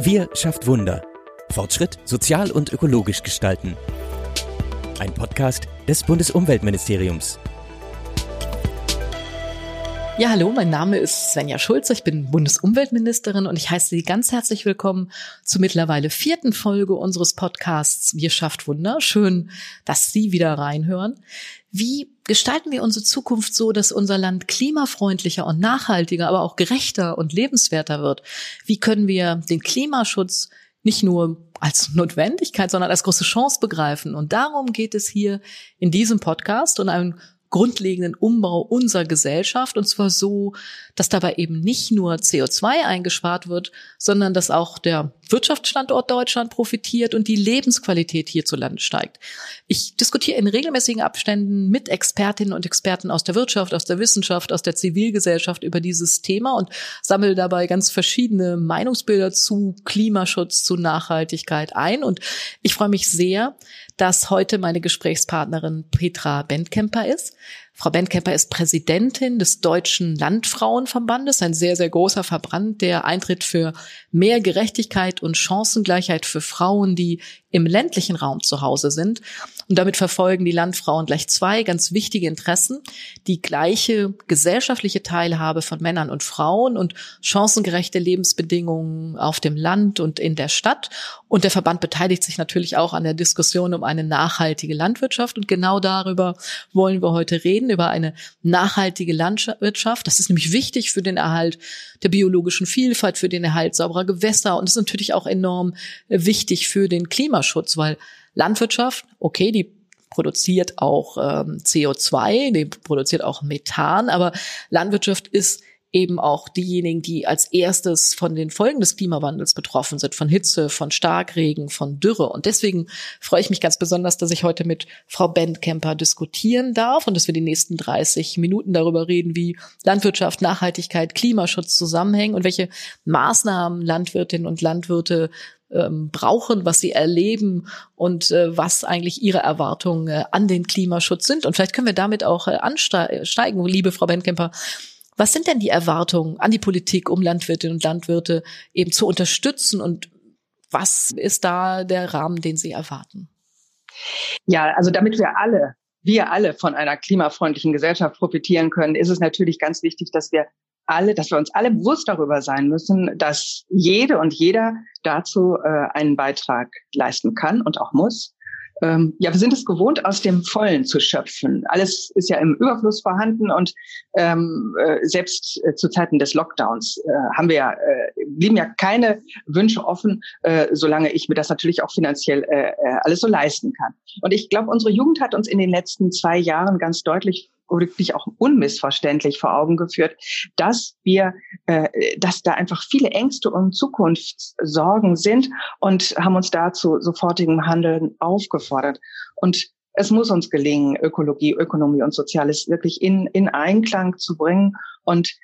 Wir schafft Wunder. Fortschritt sozial und ökologisch gestalten. Ein Podcast des Bundesumweltministeriums. Ja, hallo, mein Name ist Svenja Schulze, ich bin Bundesumweltministerin und ich heiße Sie ganz herzlich willkommen zur mittlerweile vierten Folge unseres Podcasts Wir schafft Wunder. Schön, dass Sie wieder reinhören. Wie gestalten wir unsere Zukunft so, dass unser Land klimafreundlicher und nachhaltiger, aber auch gerechter und lebenswerter wird? Wie können wir den Klimaschutz nicht nur als Notwendigkeit, sondern als große Chance begreifen? Und darum geht es hier in diesem Podcast und einem grundlegenden Umbau unserer Gesellschaft und zwar so, dass dabei eben nicht nur CO2 eingespart wird, sondern dass auch der Wirtschaftsstandort Deutschland profitiert und die Lebensqualität hierzulande steigt. Ich diskutiere in regelmäßigen Abständen mit Expertinnen und Experten aus der Wirtschaft, aus der Wissenschaft, aus der Zivilgesellschaft über dieses Thema und sammle dabei ganz verschiedene Meinungsbilder zu Klimaschutz, zu Nachhaltigkeit ein. Und ich freue mich sehr, dass heute meine Gesprächspartnerin Petra Bendkemper ist. Frau Bendkemper ist Präsidentin des Deutschen Landfrauenverbandes, ein sehr, sehr großer Verband, der eintritt für mehr Gerechtigkeit und Chancengleichheit für Frauen, die im ländlichen Raum zu Hause sind. Und damit verfolgen die Landfrauen gleich zwei ganz wichtige Interessen. Die gleiche gesellschaftliche Teilhabe von Männern und Frauen und chancengerechte Lebensbedingungen auf dem Land und in der Stadt. Und der Verband beteiligt sich natürlich auch an der Diskussion um eine nachhaltige Landwirtschaft. Und genau darüber wollen wir heute reden, über eine nachhaltige Landwirtschaft. Das ist nämlich wichtig für den Erhalt der biologischen Vielfalt, für den Erhalt sauberer Gewässer. Und ist natürlich auch enorm wichtig für den Klimaschutz, weil Landwirtschaft, okay, die produziert auch ähm, CO2, die produziert auch Methan, aber Landwirtschaft ist eben auch diejenigen, die als erstes von den Folgen des Klimawandels betroffen sind, von Hitze, von Starkregen, von Dürre. Und deswegen freue ich mich ganz besonders, dass ich heute mit Frau Bendkemper diskutieren darf und dass wir die nächsten 30 Minuten darüber reden, wie Landwirtschaft, Nachhaltigkeit, Klimaschutz zusammenhängen und welche Maßnahmen Landwirtinnen und Landwirte ähm, brauchen, was sie erleben und äh, was eigentlich ihre Erwartungen äh, an den Klimaschutz sind. Und vielleicht können wir damit auch äh, ansteigen, liebe Frau Bendkemper. Was sind denn die Erwartungen an die Politik, um Landwirtinnen und Landwirte eben zu unterstützen? Und was ist da der Rahmen, den Sie erwarten? Ja, also damit wir alle, wir alle von einer klimafreundlichen Gesellschaft profitieren können, ist es natürlich ganz wichtig, dass wir alle, dass wir uns alle bewusst darüber sein müssen, dass jede und jeder dazu äh, einen Beitrag leisten kann und auch muss ähm, ja, wir sind es gewohnt, aus dem Vollen zu schöpfen. Alles ist ja im Überfluss vorhanden und ähm, äh, selbst äh, zu Zeiten des Lockdowns äh, haben wir ja, äh, blieben ja keine Wünsche offen, äh, solange ich mir das natürlich auch finanziell äh, äh alles so leisten kann. Und ich glaube, unsere Jugend hat uns in den letzten zwei Jahren ganz deutlich wirklich auch unmissverständlich vor Augen geführt, dass wir, äh, dass da einfach viele Ängste und Zukunftssorgen sind und haben uns dazu sofortigem Handeln aufgefordert. Und es muss uns gelingen, Ökologie, Ökonomie und Soziales wirklich in, in Einklang zu bringen. Und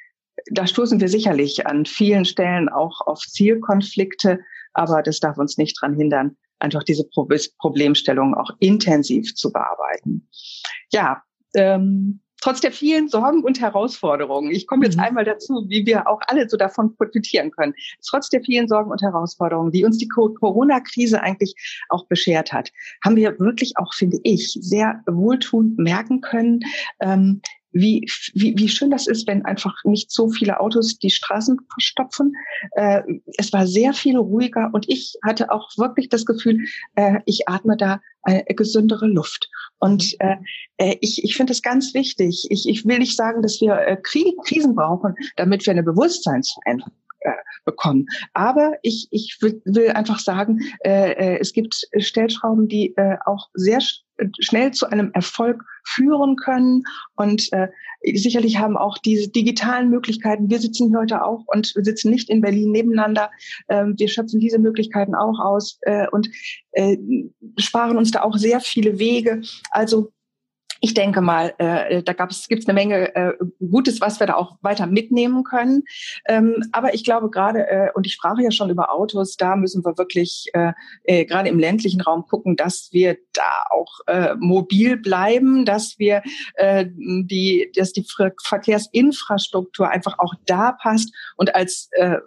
da stoßen wir sicherlich an vielen Stellen auch auf Zielkonflikte, aber das darf uns nicht dran hindern, einfach diese Problemstellung auch intensiv zu bearbeiten. Ja, ähm, trotz der vielen Sorgen und Herausforderungen, ich komme jetzt mhm. einmal dazu, wie wir auch alle so davon profitieren können, trotz der vielen Sorgen und Herausforderungen, die uns die Corona-Krise eigentlich auch beschert hat, haben wir wirklich auch, finde ich, sehr wohltuend merken können, ähm, wie, wie, wie schön das ist, wenn einfach nicht so viele Autos die Straßen verstopfen. Äh, es war sehr viel ruhiger und ich hatte auch wirklich das Gefühl, äh, ich atme da eine gesündere Luft. Und mhm. äh, äh, ich, ich finde es ganz wichtig. Ich, ich will nicht sagen, dass wir äh, Krisen brauchen, damit wir eine Bewusstseinsveränderung äh, bekommen. Aber ich, ich will, will einfach sagen, äh, äh, es gibt Stellschrauben, die äh, auch sehr schnell zu einem Erfolg führen können. Und äh, sicherlich haben auch diese digitalen Möglichkeiten, wir sitzen hier heute auch und wir sitzen nicht in Berlin nebeneinander, äh, wir schöpfen diese Möglichkeiten auch aus äh, und äh, sparen uns da auch sehr viele Wege. Also ich denke mal, äh, da gab es eine Menge äh, Gutes, was wir da auch weiter mitnehmen können. Ähm, aber ich glaube gerade, äh, und ich sprach ja schon über Autos, da müssen wir wirklich äh, äh, gerade im ländlichen Raum gucken, dass wir da auch äh, mobil bleiben, dass wir äh, die, dass die Verkehrsinfrastruktur einfach auch da passt und als äh,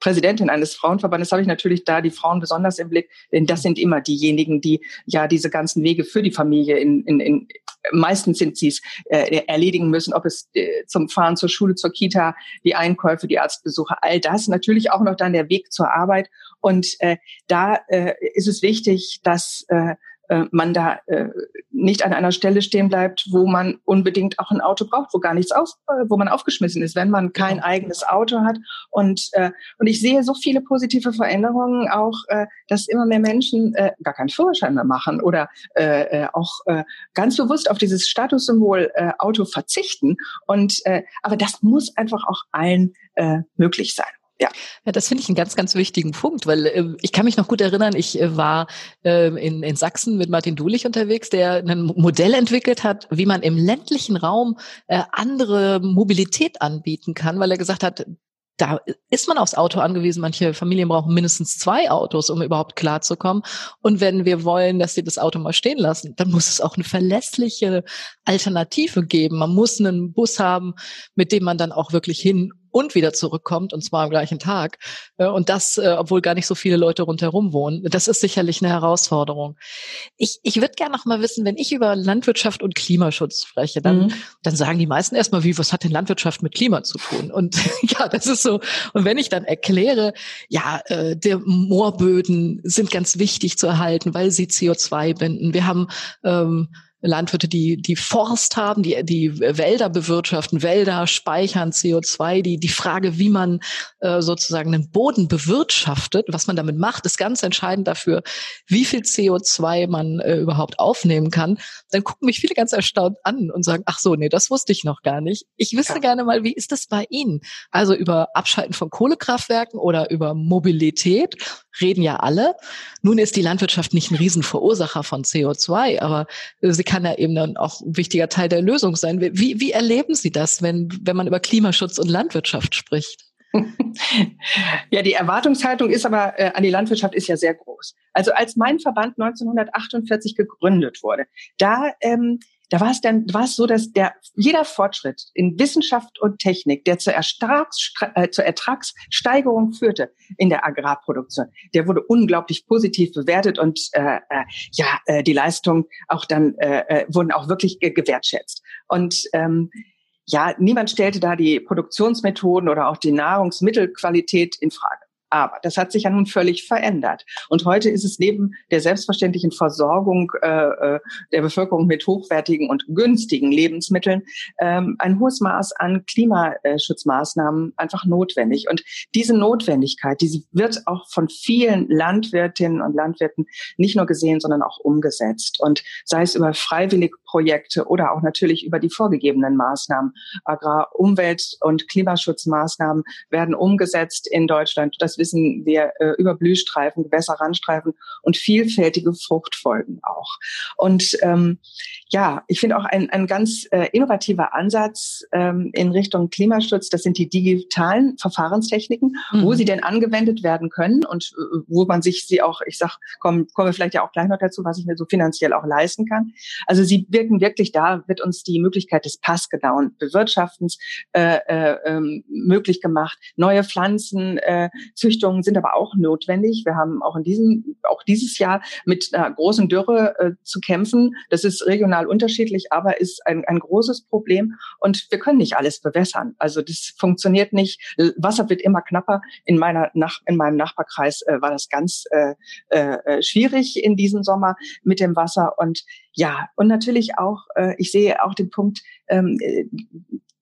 Präsidentin eines Frauenverbandes habe ich natürlich da die Frauen besonders im Blick, denn das sind immer diejenigen, die ja diese ganzen Wege für die Familie in, in, in meistens sind sie es äh, erledigen müssen, ob es äh, zum Fahren zur Schule, zur Kita, die Einkäufe, die Arztbesuche, all das. Natürlich auch noch dann der Weg zur Arbeit. Und äh, da äh, ist es wichtig, dass äh, man da äh, nicht an einer Stelle stehen bleibt, wo man unbedingt auch ein Auto braucht, wo gar nichts auf, äh, wo man aufgeschmissen ist, wenn man kein genau. eigenes Auto hat. Und äh, und ich sehe so viele positive Veränderungen, auch äh, dass immer mehr Menschen äh, gar keinen Führerschein mehr machen oder äh, äh, auch äh, ganz bewusst auf dieses Statussymbol äh, Auto verzichten. Und äh, aber das muss einfach auch allen äh, möglich sein. Ja. ja, das finde ich einen ganz, ganz wichtigen Punkt, weil äh, ich kann mich noch gut erinnern, ich äh, war äh, in, in Sachsen mit Martin Dulich unterwegs, der ein Modell entwickelt hat, wie man im ländlichen Raum äh, andere Mobilität anbieten kann, weil er gesagt hat, da ist man aufs Auto angewiesen. Manche Familien brauchen mindestens zwei Autos, um überhaupt klarzukommen. Und wenn wir wollen, dass sie das Auto mal stehen lassen, dann muss es auch eine verlässliche Alternative geben. Man muss einen Bus haben, mit dem man dann auch wirklich hin und wieder zurückkommt und zwar am gleichen Tag. Äh, und das, äh, obwohl gar nicht so viele Leute rundherum wohnen. Das ist sicherlich eine Herausforderung. Ich, ich würde gerne noch mal wissen, wenn ich über Landwirtschaft und Klimaschutz spreche, dann, mhm. dann sagen die meisten erstmal, wie, was hat denn Landwirtschaft mit Klima zu tun? Und ja, das ist so. Und wenn ich dann erkläre, ja, äh, der Moorböden sind ganz wichtig zu erhalten, weil sie CO2 binden. Wir haben ähm, Landwirte, die, die Forst haben, die, die Wälder bewirtschaften, Wälder speichern CO2. Die, die Frage, wie man äh, sozusagen einen Boden bewirtschaftet, was man damit macht, ist ganz entscheidend dafür, wie viel CO2 man äh, überhaupt aufnehmen kann. Dann gucken mich viele ganz erstaunt an und sagen, ach so, nee, das wusste ich noch gar nicht. Ich wüsste ja. gerne mal, wie ist das bei Ihnen? Also über Abschalten von Kohlekraftwerken oder über Mobilität reden ja alle. Nun ist die Landwirtschaft nicht ein Riesenverursacher von CO2, aber sie kann ja eben dann auch ein wichtiger Teil der Lösung sein. Wie, wie erleben Sie das, wenn, wenn man über Klimaschutz und Landwirtschaft spricht? Ja, die Erwartungshaltung ist aber äh, an die Landwirtschaft ist ja sehr groß. Also als mein Verband 1948 gegründet wurde, da ähm, da war es dann war es so, dass der jeder Fortschritt in Wissenschaft und Technik, der zur, Ertrags, äh, zur Ertragssteigerung führte in der Agrarproduktion, der wurde unglaublich positiv bewertet und äh, äh, ja äh, die Leistungen auch dann äh, äh wurden auch wirklich gewertschätzt und ähm, ja, niemand stellte da die Produktionsmethoden oder auch die Nahrungsmittelqualität in Frage. Aber das hat sich ja nun völlig verändert. Und heute ist es neben der selbstverständlichen Versorgung äh, äh, der Bevölkerung mit hochwertigen und günstigen Lebensmitteln ähm, ein hohes Maß an Klimaschutzmaßnahmen einfach notwendig. Und diese Notwendigkeit, die wird auch von vielen Landwirtinnen und Landwirten nicht nur gesehen, sondern auch umgesetzt. Und sei es über Freiwilligprojekte oder auch natürlich über die vorgegebenen Maßnahmen. Agrar-, Umwelt- und Klimaschutzmaßnahmen werden umgesetzt in Deutschland. Das wissen wir äh, über Blühstreifen, Gewässerrandstreifen und vielfältige Fruchtfolgen auch. Und ähm, ja, ich finde auch ein, ein ganz äh, innovativer Ansatz ähm, in Richtung Klimaschutz, das sind die digitalen Verfahrenstechniken, mhm. wo sie denn angewendet werden können und äh, wo man sich sie auch, ich sag, kommen kommen wir vielleicht ja auch gleich noch dazu, was ich mir so finanziell auch leisten kann. Also sie wirken wirklich da, wird uns die Möglichkeit des passgenauen Bewirtschaftens äh, äh, ähm, möglich gemacht, neue Pflanzen äh, zu Züchtungen sind aber auch notwendig. Wir haben auch in diesem, auch dieses Jahr mit einer großen Dürre äh, zu kämpfen. Das ist regional unterschiedlich, aber ist ein, ein großes Problem. Und wir können nicht alles bewässern. Also das funktioniert nicht. Wasser wird immer knapper. In meiner Nach in meinem Nachbarkreis äh, war das ganz äh, äh, schwierig in diesem Sommer mit dem Wasser. Und ja, und natürlich auch, äh, ich sehe auch den Punkt, ähm,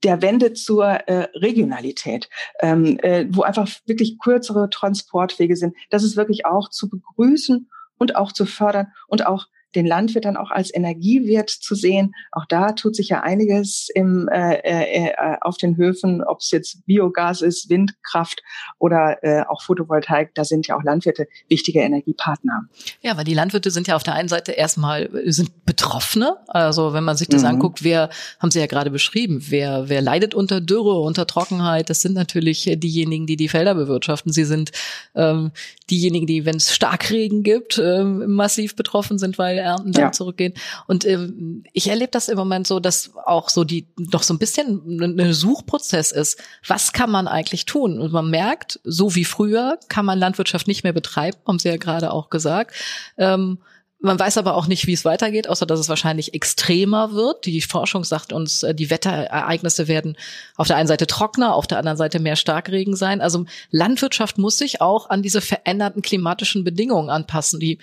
der Wende zur äh, Regionalität, ähm, äh, wo einfach wirklich kürzere Transportwege sind. Das ist wirklich auch zu begrüßen und auch zu fördern und auch den Landwirt dann auch als Energiewert zu sehen. Auch da tut sich ja einiges im, äh, äh, äh, auf den Höfen, ob es jetzt Biogas ist, Windkraft oder äh, auch Photovoltaik. Da sind ja auch Landwirte wichtige Energiepartner. Ja, weil die Landwirte sind ja auf der einen Seite erstmal sind Betroffene. Also wenn man sich das mhm. anguckt, wer haben Sie ja gerade beschrieben, wer wer leidet unter Dürre, unter Trockenheit? Das sind natürlich diejenigen, die die Felder bewirtschaften. Sie sind ähm, diejenigen, die, wenn es Starkregen gibt, ähm, massiv betroffen sind, weil Ernten dann ja. zurückgehen. Und ähm, ich erlebe das im Moment so, dass auch so die noch so ein bisschen ein Suchprozess ist. Was kann man eigentlich tun? Und man merkt, so wie früher kann man Landwirtschaft nicht mehr betreiben, haben Sie ja gerade auch gesagt. Ähm, man weiß aber auch nicht, wie es weitergeht, außer dass es wahrscheinlich extremer wird. Die Forschung sagt uns, äh, die Wetterereignisse werden auf der einen Seite trockener, auf der anderen Seite mehr Starkregen sein. Also Landwirtschaft muss sich auch an diese veränderten klimatischen Bedingungen anpassen. Die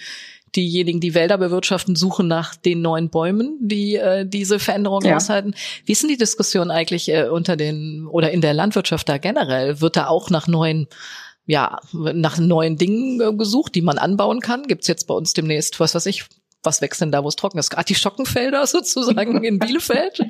diejenigen, die Wälder bewirtschaften, suchen nach den neuen Bäumen, die äh, diese Veränderungen ja. aushalten. Wie ist denn die Diskussion eigentlich äh, unter den oder in der Landwirtschaft da generell? Wird da auch nach neuen ja, nach neuen Dingen äh, gesucht, die man anbauen kann. Gibt's jetzt bei uns demnächst, was weiß ich, was wächst denn da, wo es trocken ist? Artischockenfelder sozusagen in Bielefeld?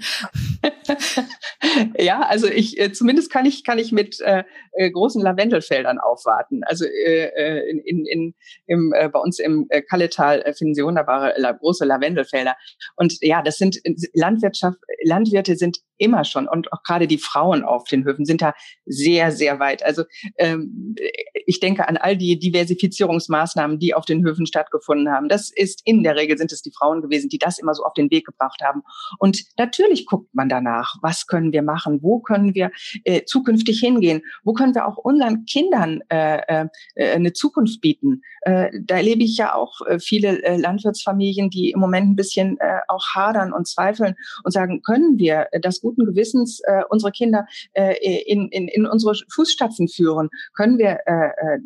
ja, also ich äh, zumindest kann ich kann ich mit äh, äh großen Lavendelfeldern aufwarten. Also äh, äh, in, in, in im, äh, bei uns im äh, Kalletal äh, finden Sie wunderbare la, große Lavendelfelder. Und ja, das sind Landwirtschaft, Landwirte sind immer schon und auch gerade die Frauen auf den Höfen sind da sehr sehr weit. Also ähm, ich denke an all die Diversifizierungsmaßnahmen, die auf den Höfen stattgefunden haben. Das ist in der Regel sind es die Frauen gewesen, die das immer so auf den Weg gebracht haben. Und natürlich guckt man danach, was können wir machen, wo können wir äh, zukünftig hingehen, wo können wir auch unseren Kindern äh, äh, eine Zukunft bieten. Äh, da erlebe ich ja auch äh, viele äh, Landwirtsfamilien, die im Moment ein bisschen äh, auch hadern und zweifeln und sagen, können wir äh, das guten Gewissens äh, unsere Kinder äh, in, in, in unsere Fußstapfen führen? Können wir äh, äh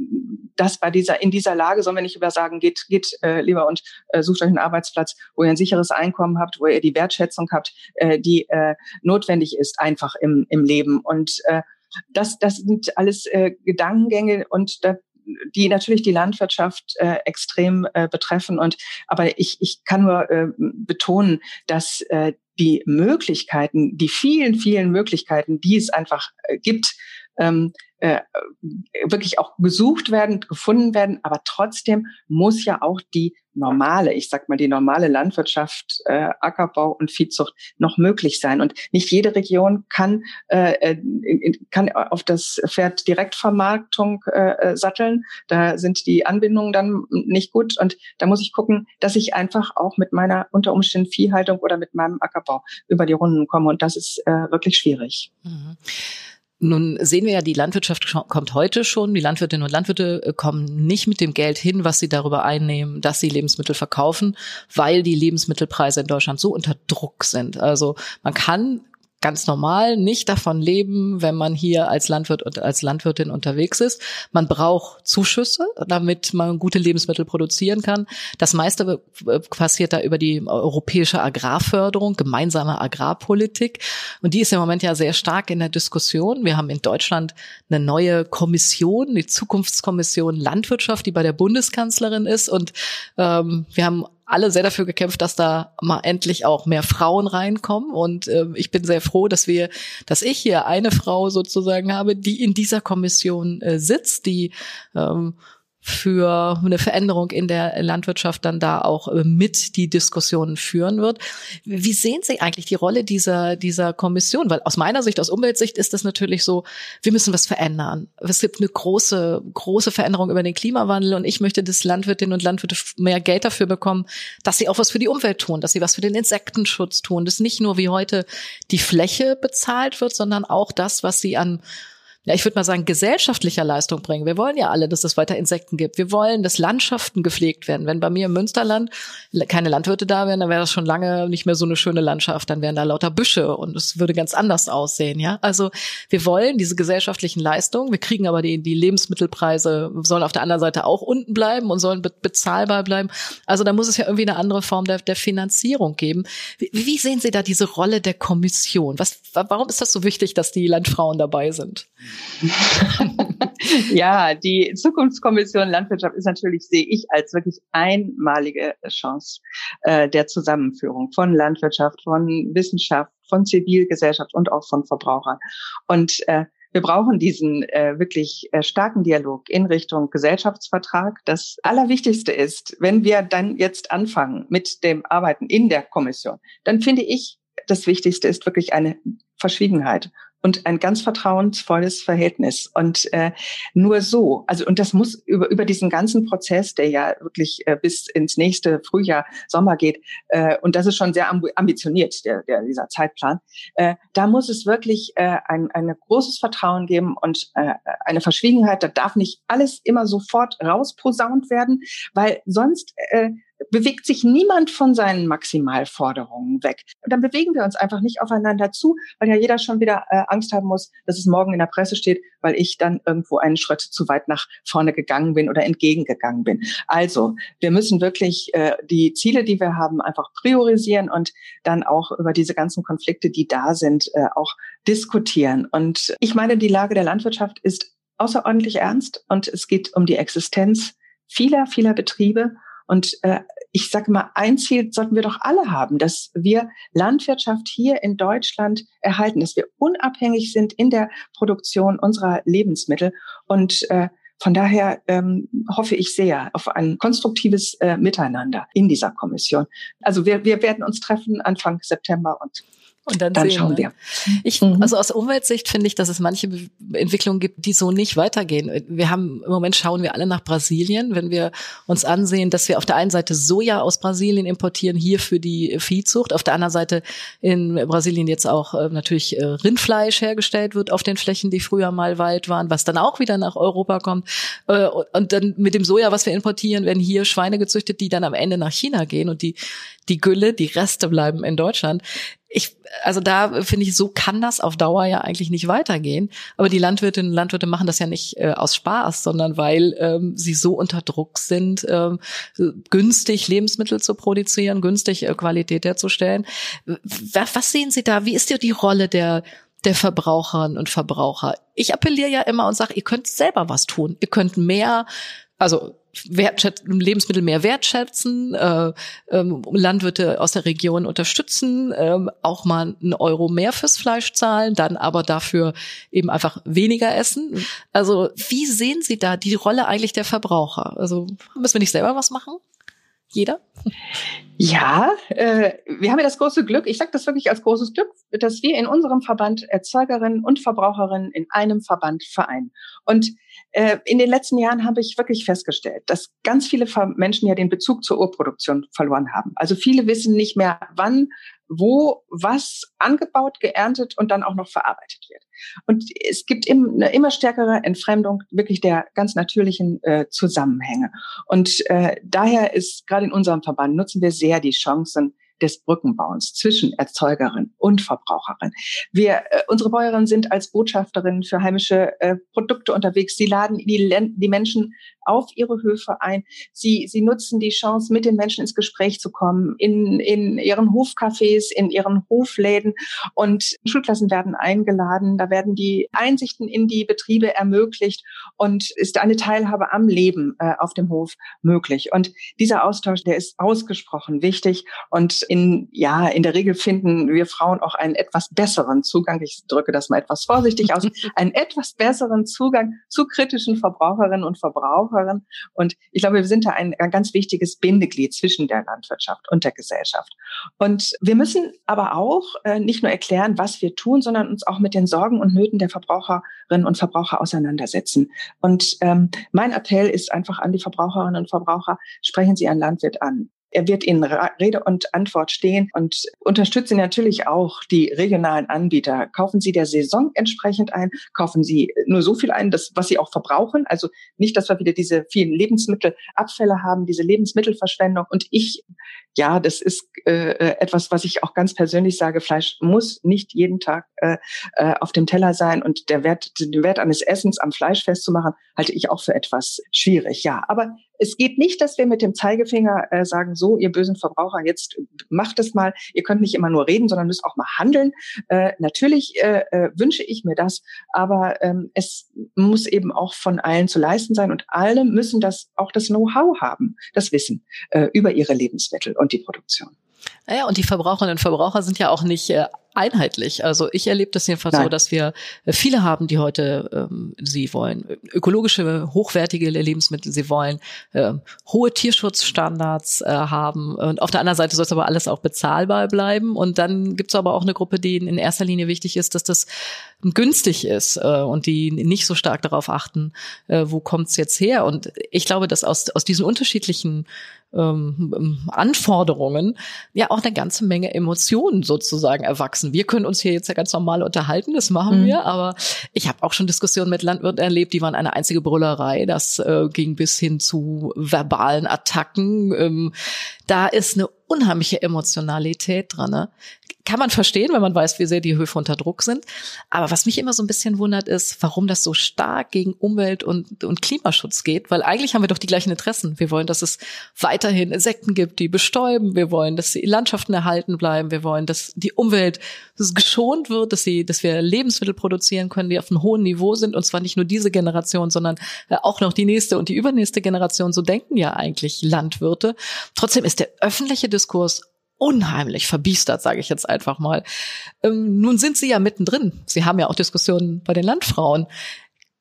das bei dieser in dieser Lage, sollen wir nicht über sagen, geht geht äh, lieber und äh, sucht einen Arbeitsplatz, wo ihr ein sicheres Einkommen habt, wo ihr die Wertschätzung habt, äh, die äh, notwendig ist einfach im, im Leben. Und äh, das, das sind alles äh, Gedankengänge und da, die natürlich die Landwirtschaft äh, extrem äh, betreffen. Und aber ich, ich kann nur äh, betonen, dass äh, die Möglichkeiten, die vielen, vielen Möglichkeiten, die es einfach äh, gibt, ähm, äh, wirklich auch gesucht werden, gefunden werden. Aber trotzdem muss ja auch die normale, ich sag mal die normale Landwirtschaft, äh, Ackerbau und Viehzucht noch möglich sein. Und nicht jede Region kann äh, äh kann auf das Pferd Direktvermarktung äh, äh, satteln. Da sind die Anbindungen dann nicht gut. Und da muss ich gucken, dass ich einfach auch mit meiner unter Umständen Viehhaltung oder mit meinem Ackerbau über die Runden komme. Und das ist äh, wirklich schwierig. Mhm. Nun sehen wir ja, die Landwirtschaft kommt heute schon. Die Landwirtinnen und Landwirte äh, kommen nicht mit dem Geld hin, was sie darüber einnehmen, dass sie Lebensmittel verkaufen, weil die Lebensmittelpreise in Deutschland so unter Druck sind. Also man kann ganz normal nicht davon leben, wenn man hier als Landwirt und als Landwirtin unterwegs ist. Man braucht Zuschüsse, damit man gute Lebensmittel produzieren kann. Das meiste passiert da über die europäische Agrarförderung, gemeinsame Agrarpolitik. Und die ist im Moment ja sehr stark in der Diskussion. Wir haben in Deutschland eine neue Kommission, die Zukunftskommission Landwirtschaft, die bei der Bundeskanzlerin ist. Und ähm, wir haben alle sehr dafür gekämpft, dass da mal endlich auch mehr Frauen reinkommen. Und äh, ich bin sehr froh, dass wir, dass ich hier eine Frau sozusagen habe, die in dieser Kommission äh, sitzt, die ähm, für eine Veränderung in der Landwirtschaft dann da auch äh, mit die Diskussionen führen wird. Wie sehen Sie eigentlich die Rolle dieser, dieser Kommission? Weil aus meiner Sicht, aus Umweltsicht ist das natürlich so, wir müssen was verändern. Es gibt eine große, große Veränderung über den Klimawandel und ich möchte, dass Landwirtinnen und Landwirte mehr Geld dafür bekommen, dass sie auch was für die Umwelt tun, dass sie was für den Insektenschutz tun, dass nicht nur wie heute die Fläche bezahlt wird, sondern auch das, was sie an ja, ich würde mal sagen, gesellschaftlicher Leistung bringen. Wir wollen ja alle, dass es weiter Insekten gibt. Wir wollen, dass Landschaften gepflegt werden. Wenn bei mir im Münsterland keine Landwirte da wären, dann wäre das schon lange nicht mehr so eine schöne Landschaft. Dann wären da lauter Büsche und es würde ganz anders aussehen. Ja, also wir wollen diese gesellschaftlichen Leistungen. Wir kriegen aber die, die Lebensmittelpreise sollen auf der anderen Seite auch unten bleiben und sollen be bezahlbar bleiben. Also da muss es ja irgendwie eine andere Form der, der Finanzierung geben. Wie, wie sehen Sie da diese Rolle der Kommission? Was, warum ist das so wichtig, dass die Landfrauen dabei sind? ja, die Zukunftskommission Landwirtschaft ist natürlich, sehe ich, als wirklich einmalige Chance äh, der Zusammenführung von Landwirtschaft, von Wissenschaft, von Zivilgesellschaft und auch von Verbrauchern. Und äh, wir brauchen diesen äh, wirklich äh, starken Dialog in Richtung Gesellschaftsvertrag. Das Allerwichtigste ist, wenn wir dann jetzt anfangen mit dem Arbeiten in der Kommission, dann finde ich, das Wichtigste ist wirklich eine Verschwiegenheit und ein ganz vertrauensvolles Verhältnis. Und äh, nur so, also und das muss über, über diesen ganzen Prozess, der ja wirklich äh, bis ins nächste Frühjahr, Sommer geht, äh, und das ist schon sehr ambitioniert, der, der, dieser Zeitplan, äh, da muss es wirklich äh, ein, ein großes Vertrauen geben und äh, eine Verschwiegenheit. Da darf nicht alles immer sofort rausposaunt werden, weil sonst äh, bewegt sich niemand von seinen Maximalforderungen weg. Und dann bewegen wir uns einfach nicht aufeinander zu, weil ja jeder schon wieder äh, Angst haben muss, dass es morgen in der Presse steht, weil ich dann irgendwo einen Schritt zu weit nach vorne gegangen bin oder entgegengegangen bin. Also, wir müssen wirklich äh, die Ziele, die wir haben, einfach priorisieren und dann auch über diese ganzen Konflikte, die da sind, äh, auch diskutieren. Und ich meine, die Lage der Landwirtschaft ist außerordentlich ernst und es geht um die Existenz vieler, vieler Betriebe. Und äh, ich sage mal, ein Ziel sollten wir doch alle haben, dass wir Landwirtschaft hier in Deutschland erhalten, dass wir unabhängig sind in der Produktion unserer Lebensmittel. Und äh, von daher ähm, hoffe ich sehr auf ein konstruktives äh, Miteinander in dieser Kommission. Also wir, wir werden uns treffen Anfang September und und dann, dann schauen wir. Ich, mhm. also aus Umweltsicht finde ich, dass es manche Entwicklungen gibt, die so nicht weitergehen. Wir haben im Moment schauen wir alle nach Brasilien, wenn wir uns ansehen, dass wir auf der einen Seite Soja aus Brasilien importieren, hier für die Viehzucht, auf der anderen Seite in Brasilien jetzt auch äh, natürlich äh, Rindfleisch hergestellt wird auf den Flächen, die früher mal Wald waren, was dann auch wieder nach Europa kommt. Äh, und dann mit dem Soja, was wir importieren, werden hier Schweine gezüchtet, die dann am Ende nach China gehen und die die Gülle, die Reste bleiben in Deutschland ich, also da finde ich, so kann das auf Dauer ja eigentlich nicht weitergehen. Aber die Landwirtinnen und Landwirte machen das ja nicht äh, aus Spaß, sondern weil ähm, sie so unter Druck sind, ähm, günstig Lebensmittel zu produzieren, günstig äh, Qualität herzustellen. Was, was sehen Sie da? Wie ist dir die Rolle der der Verbraucherinnen und Verbraucher? Ich appelliere ja immer und sage, ihr könnt selber was tun. Ihr könnt mehr, also Lebensmittel mehr wertschätzen, äh, ähm, Landwirte aus der Region unterstützen, äh, auch mal einen Euro mehr fürs Fleisch zahlen, dann aber dafür eben einfach weniger essen. Also wie sehen Sie da die Rolle eigentlich der Verbraucher? Also müssen wir nicht selber was machen? Jeder? Ja, äh, wir haben ja das große Glück, ich sage das wirklich als großes Glück, dass wir in unserem Verband Erzeugerinnen und Verbraucherinnen in einem Verband vereinen. Und in den letzten Jahren habe ich wirklich festgestellt, dass ganz viele Menschen ja den Bezug zur Urproduktion verloren haben. Also viele wissen nicht mehr, wann, wo, was angebaut, geerntet und dann auch noch verarbeitet wird. Und es gibt eine immer stärkere Entfremdung wirklich der ganz natürlichen äh, Zusammenhänge. Und äh, daher ist gerade in unserem Verband nutzen wir sehr die Chancen, des Brückenbauens zwischen Erzeugerin und Verbraucherin. Wir, äh, unsere Bäuerinnen sind als Botschafterinnen für heimische äh, Produkte unterwegs. Sie laden die, die Menschen auf ihre Höfe ein. Sie, sie nutzen die Chance, mit den Menschen ins Gespräch zu kommen, in, in ihren Hofcafés, in ihren Hofläden. Und Schulklassen werden eingeladen. Da werden die Einsichten in die Betriebe ermöglicht und ist eine Teilhabe am Leben äh, auf dem Hof möglich. Und dieser Austausch, der ist ausgesprochen wichtig. Und in, ja, in der Regel finden wir Frauen auch einen etwas besseren Zugang. Ich drücke das mal etwas vorsichtig aus. einen etwas besseren Zugang zu kritischen Verbraucherinnen und Verbrauchern Verbraucherin. Und ich glaube, wir sind da ein, ein ganz wichtiges Bindeglied zwischen der Landwirtschaft und der Gesellschaft. Und wir müssen aber auch äh, nicht nur erklären, was wir tun, sondern uns auch mit den Sorgen und Nöten der Verbraucherinnen und Verbraucher auseinandersetzen. Und ähm, mein Appell ist einfach an die Verbraucherinnen und Verbraucher, sprechen Sie einen Landwirt an. Er wird Ihnen Rede und Antwort stehen und unterstützen natürlich auch die regionalen Anbieter. Kaufen Sie der Saison entsprechend ein, kaufen Sie nur so viel ein, das, was Sie auch verbrauchen. Also nicht, dass wir wieder diese vielen Lebensmittelabfälle haben, diese Lebensmittelverschwendung. Und ich, ja, das ist äh, äh, etwas, was ich auch ganz persönlich sage. Fleisch muss nicht jeden Tag äh, äh, auf dem Teller sein und der Wert, den Wert eines Essens am Fleisch festzumachen, halte ich auch für etwas schwierig. Ja, aber es geht nicht, dass wir mit dem Zeigefinger äh, sagen, so, ihr bösen Verbraucher, jetzt macht es mal. Ihr könnt nicht immer nur reden, sondern müsst auch mal handeln. Äh, natürlich äh, äh, wünsche ich mir das, aber ähm, es muss eben auch von allen zu leisten sein und alle müssen das auch das Know-how haben, das Wissen äh, über ihre Lebensmittel und die Produktion. Naja, und die Verbraucherinnen und Verbraucher sind ja auch nicht äh, einheitlich. Also ich erlebe das jedenfalls Nein. so, dass wir äh, viele haben, die heute ähm, sie wollen ökologische, hochwertige Lebensmittel, sie wollen äh, hohe Tierschutzstandards äh, haben. Und auf der anderen Seite soll es aber alles auch bezahlbar bleiben. Und dann gibt es aber auch eine Gruppe, die in erster Linie wichtig ist, dass das günstig ist äh, und die nicht so stark darauf achten, äh, wo kommt's jetzt her. Und ich glaube, dass aus, aus diesen unterschiedlichen ähm, Anforderungen ja auch eine ganze Menge Emotionen sozusagen erwachsen. Wir können uns hier jetzt ja ganz normal unterhalten, das machen mhm. wir, aber ich habe auch schon Diskussionen mit Landwirten erlebt, die waren eine einzige Brüllerei. Das äh, ging bis hin zu verbalen Attacken. Ähm, da ist eine unheimliche Emotionalität dran. Ne? Kann man verstehen, wenn man weiß, wie sehr die Höfe unter Druck sind. Aber was mich immer so ein bisschen wundert, ist, warum das so stark gegen Umwelt und, und Klimaschutz geht. Weil eigentlich haben wir doch die gleichen Interessen. Wir wollen, dass es weiterhin Insekten gibt, die bestäuben. Wir wollen, dass die Landschaften erhalten bleiben. Wir wollen, dass die Umwelt dass geschont wird, dass sie, dass wir Lebensmittel produzieren können, die auf einem hohen Niveau sind. Und zwar nicht nur diese Generation, sondern äh, auch noch die nächste und die übernächste Generation. So denken ja eigentlich Landwirte. Trotzdem ist der öffentliche Diskurs unheimlich verbiestert, sage ich jetzt einfach mal. Ähm, nun sind Sie ja mittendrin. Sie haben ja auch Diskussionen bei den Landfrauen.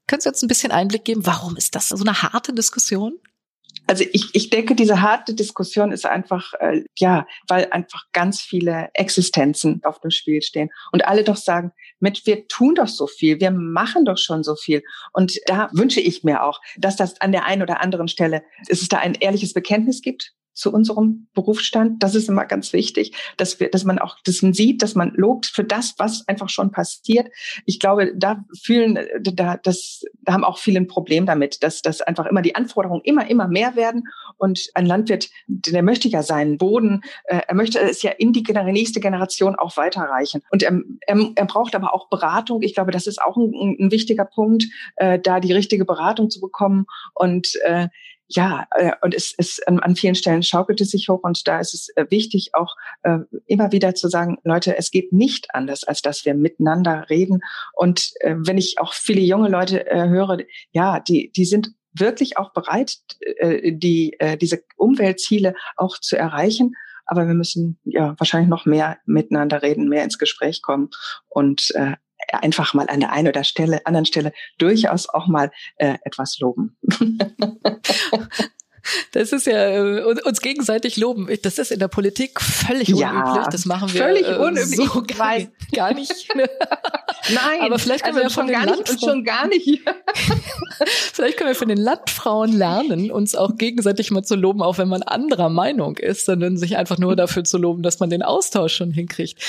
Können Sie uns ein bisschen Einblick geben, warum ist das so eine harte Diskussion? Also ich, ich denke, diese harte Diskussion ist einfach, äh, ja, weil einfach ganz viele Existenzen auf dem Spiel stehen und alle doch sagen, mit, wir tun doch so viel, wir machen doch schon so viel. Und da wünsche ich mir auch, dass das an der einen oder anderen Stelle, dass es da ein ehrliches Bekenntnis gibt zu unserem Berufsstand. Das ist immer ganz wichtig, dass wir, dass man auch, dass man sieht, dass man lobt für das, was einfach schon passiert. Ich glaube, da fühlen, da, das, da haben auch viele ein Problem damit, dass, dass einfach immer die Anforderungen immer, immer mehr werden. Und ein Landwirt, der möchte ja seinen Boden, äh, er möchte es ja in die nächste Generation auch weiterreichen. Und er, er, er braucht aber auch Beratung. Ich glaube, das ist auch ein, ein wichtiger Punkt, äh, da die richtige Beratung zu bekommen. Und äh, ja, äh, und es ist an, an vielen Stellen schaukelt es sich hoch und da ist es äh, wichtig, auch äh, immer wieder zu sagen, Leute, es geht nicht anders, als dass wir miteinander reden. Und äh, wenn ich auch viele junge Leute äh, höre, ja, die, die sind wirklich auch bereit, äh, die, äh, diese Umweltziele auch zu erreichen. Aber wir müssen ja wahrscheinlich noch mehr miteinander reden, mehr ins Gespräch kommen und äh, einfach mal an der einen oder Stelle, anderen Stelle durchaus auch mal äh, etwas loben. Das ist ja äh, uns gegenseitig loben. Das ist in der Politik völlig ja, unüblich. Das machen wir völlig äh, unüblich. so gar, gar nicht. Nein, aber vielleicht können also wir von den Landfrauen, schon gar nicht. vielleicht können wir von den Landfrauen lernen, uns auch gegenseitig mal zu loben, auch wenn man anderer Meinung ist, sondern sich einfach nur dafür zu loben, dass man den Austausch schon hinkriegt.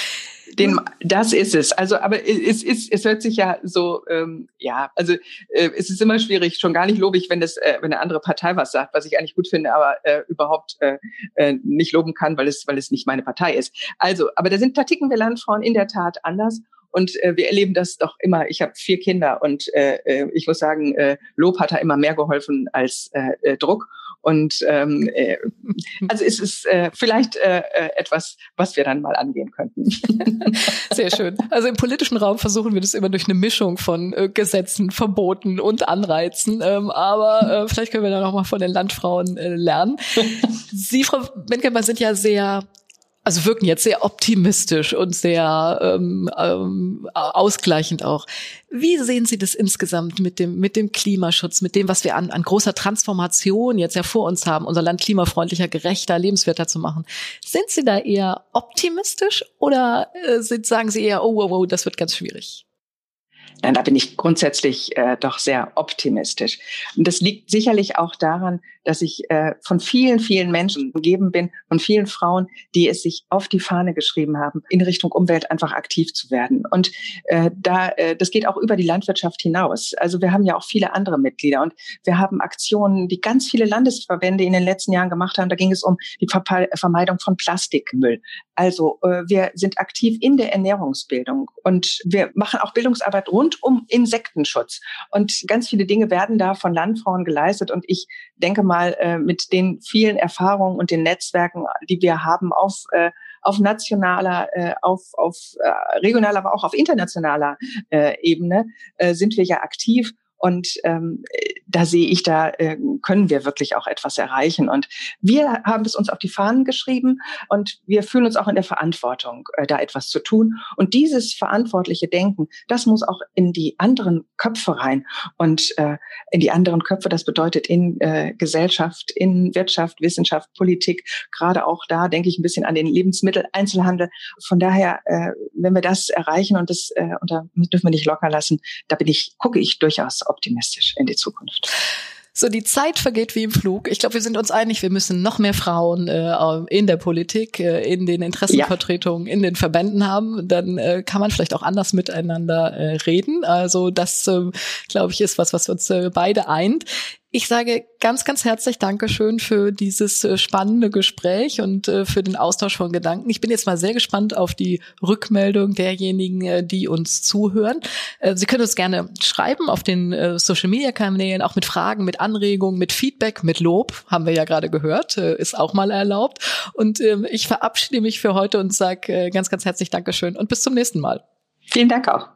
Den, das ist es. Also, aber es ist, es hört sich ja so, ähm, ja, also äh, es ist immer schwierig, schon gar nicht lobig, wenn das, äh, wenn eine andere Partei was sagt, was ich eigentlich gut finde, aber äh, überhaupt äh, äh, nicht loben kann, weil es, weil es nicht meine Partei ist. Also, aber da sind, da ticken wir Landfrauen in der Tat anders. Und äh, wir erleben das doch immer. Ich habe vier Kinder und äh, äh, ich muss sagen, äh, Lob hat da immer mehr geholfen als äh, äh, Druck. Und ähm, äh, also es ist äh, vielleicht äh, äh, etwas, was wir dann mal angehen könnten. Sehr schön. Also im politischen Raum versuchen wir das immer durch eine Mischung von äh, Gesetzen, Verboten und Anreizen. Ähm, aber äh, vielleicht können wir da noch mal von den Landfrauen äh, lernen. Sie, Frau Benkemer, sind ja sehr also wirken jetzt sehr optimistisch und sehr ähm, ähm, ausgleichend auch. Wie sehen Sie das insgesamt mit dem, mit dem Klimaschutz, mit dem, was wir an, an großer Transformation jetzt ja vor uns haben, unser Land klimafreundlicher, gerechter, lebenswerter zu machen? Sind Sie da eher optimistisch oder äh, sind, sagen Sie eher, oh, oh, oh, das wird ganz schwierig? Nein, da bin ich grundsätzlich äh, doch sehr optimistisch. Und das liegt sicherlich auch daran, dass ich äh, von vielen, vielen Menschen umgeben bin, von vielen Frauen, die es sich auf die Fahne geschrieben haben, in Richtung Umwelt einfach aktiv zu werden. Und äh, da, äh, das geht auch über die Landwirtschaft hinaus. Also wir haben ja auch viele andere Mitglieder und wir haben Aktionen, die ganz viele Landesverbände in den letzten Jahren gemacht haben. Da ging es um die Vermeidung von Plastikmüll. Also äh, wir sind aktiv in der Ernährungsbildung und wir machen auch Bildungsarbeit rund um Insektenschutz. Und ganz viele Dinge werden da von Landfrauen geleistet. Und ich denke mal, mal äh, mit den vielen Erfahrungen und den Netzwerken, die wir haben auf äh, auf nationaler, äh, auf, auf äh, regionaler, aber auch auf internationaler äh, Ebene äh, sind wir ja aktiv. Und ähm, da sehe ich, da äh, können wir wirklich auch etwas erreichen. Und wir haben es uns auf die Fahnen geschrieben und wir fühlen uns auch in der Verantwortung, äh, da etwas zu tun. Und dieses verantwortliche Denken, das muss auch in die anderen Köpfe rein. Und äh, in die anderen Köpfe, das bedeutet in äh, Gesellschaft, in Wirtschaft, Wissenschaft, Politik, gerade auch da denke ich ein bisschen an den Lebensmitteleinzelhandel. Von daher, äh, wenn wir das erreichen und das äh, und da dürfen wir nicht locker lassen, da bin ich, gucke ich durchaus optimistisch in die Zukunft. So, die Zeit vergeht wie im Flug. Ich glaube, wir sind uns einig, wir müssen noch mehr Frauen äh, in der Politik, äh, in den Interessenvertretungen, ja. in den Verbänden haben. Dann äh, kann man vielleicht auch anders miteinander äh, reden. Also das, äh, glaube ich, ist was, was uns äh, beide eint. Ich sage ganz, ganz herzlich Dankeschön für dieses äh, spannende Gespräch und äh, für den Austausch von Gedanken. Ich bin jetzt mal sehr gespannt auf die Rückmeldung derjenigen, äh, die uns zuhören. Sie können uns gerne schreiben auf den Social-Media-Kanälen, auch mit Fragen, mit Anregungen, mit Feedback, mit Lob, haben wir ja gerade gehört, ist auch mal erlaubt. Und ähm, ich verabschiede mich für heute und sage ganz, ganz herzlich Dankeschön und bis zum nächsten Mal. Vielen Dank auch.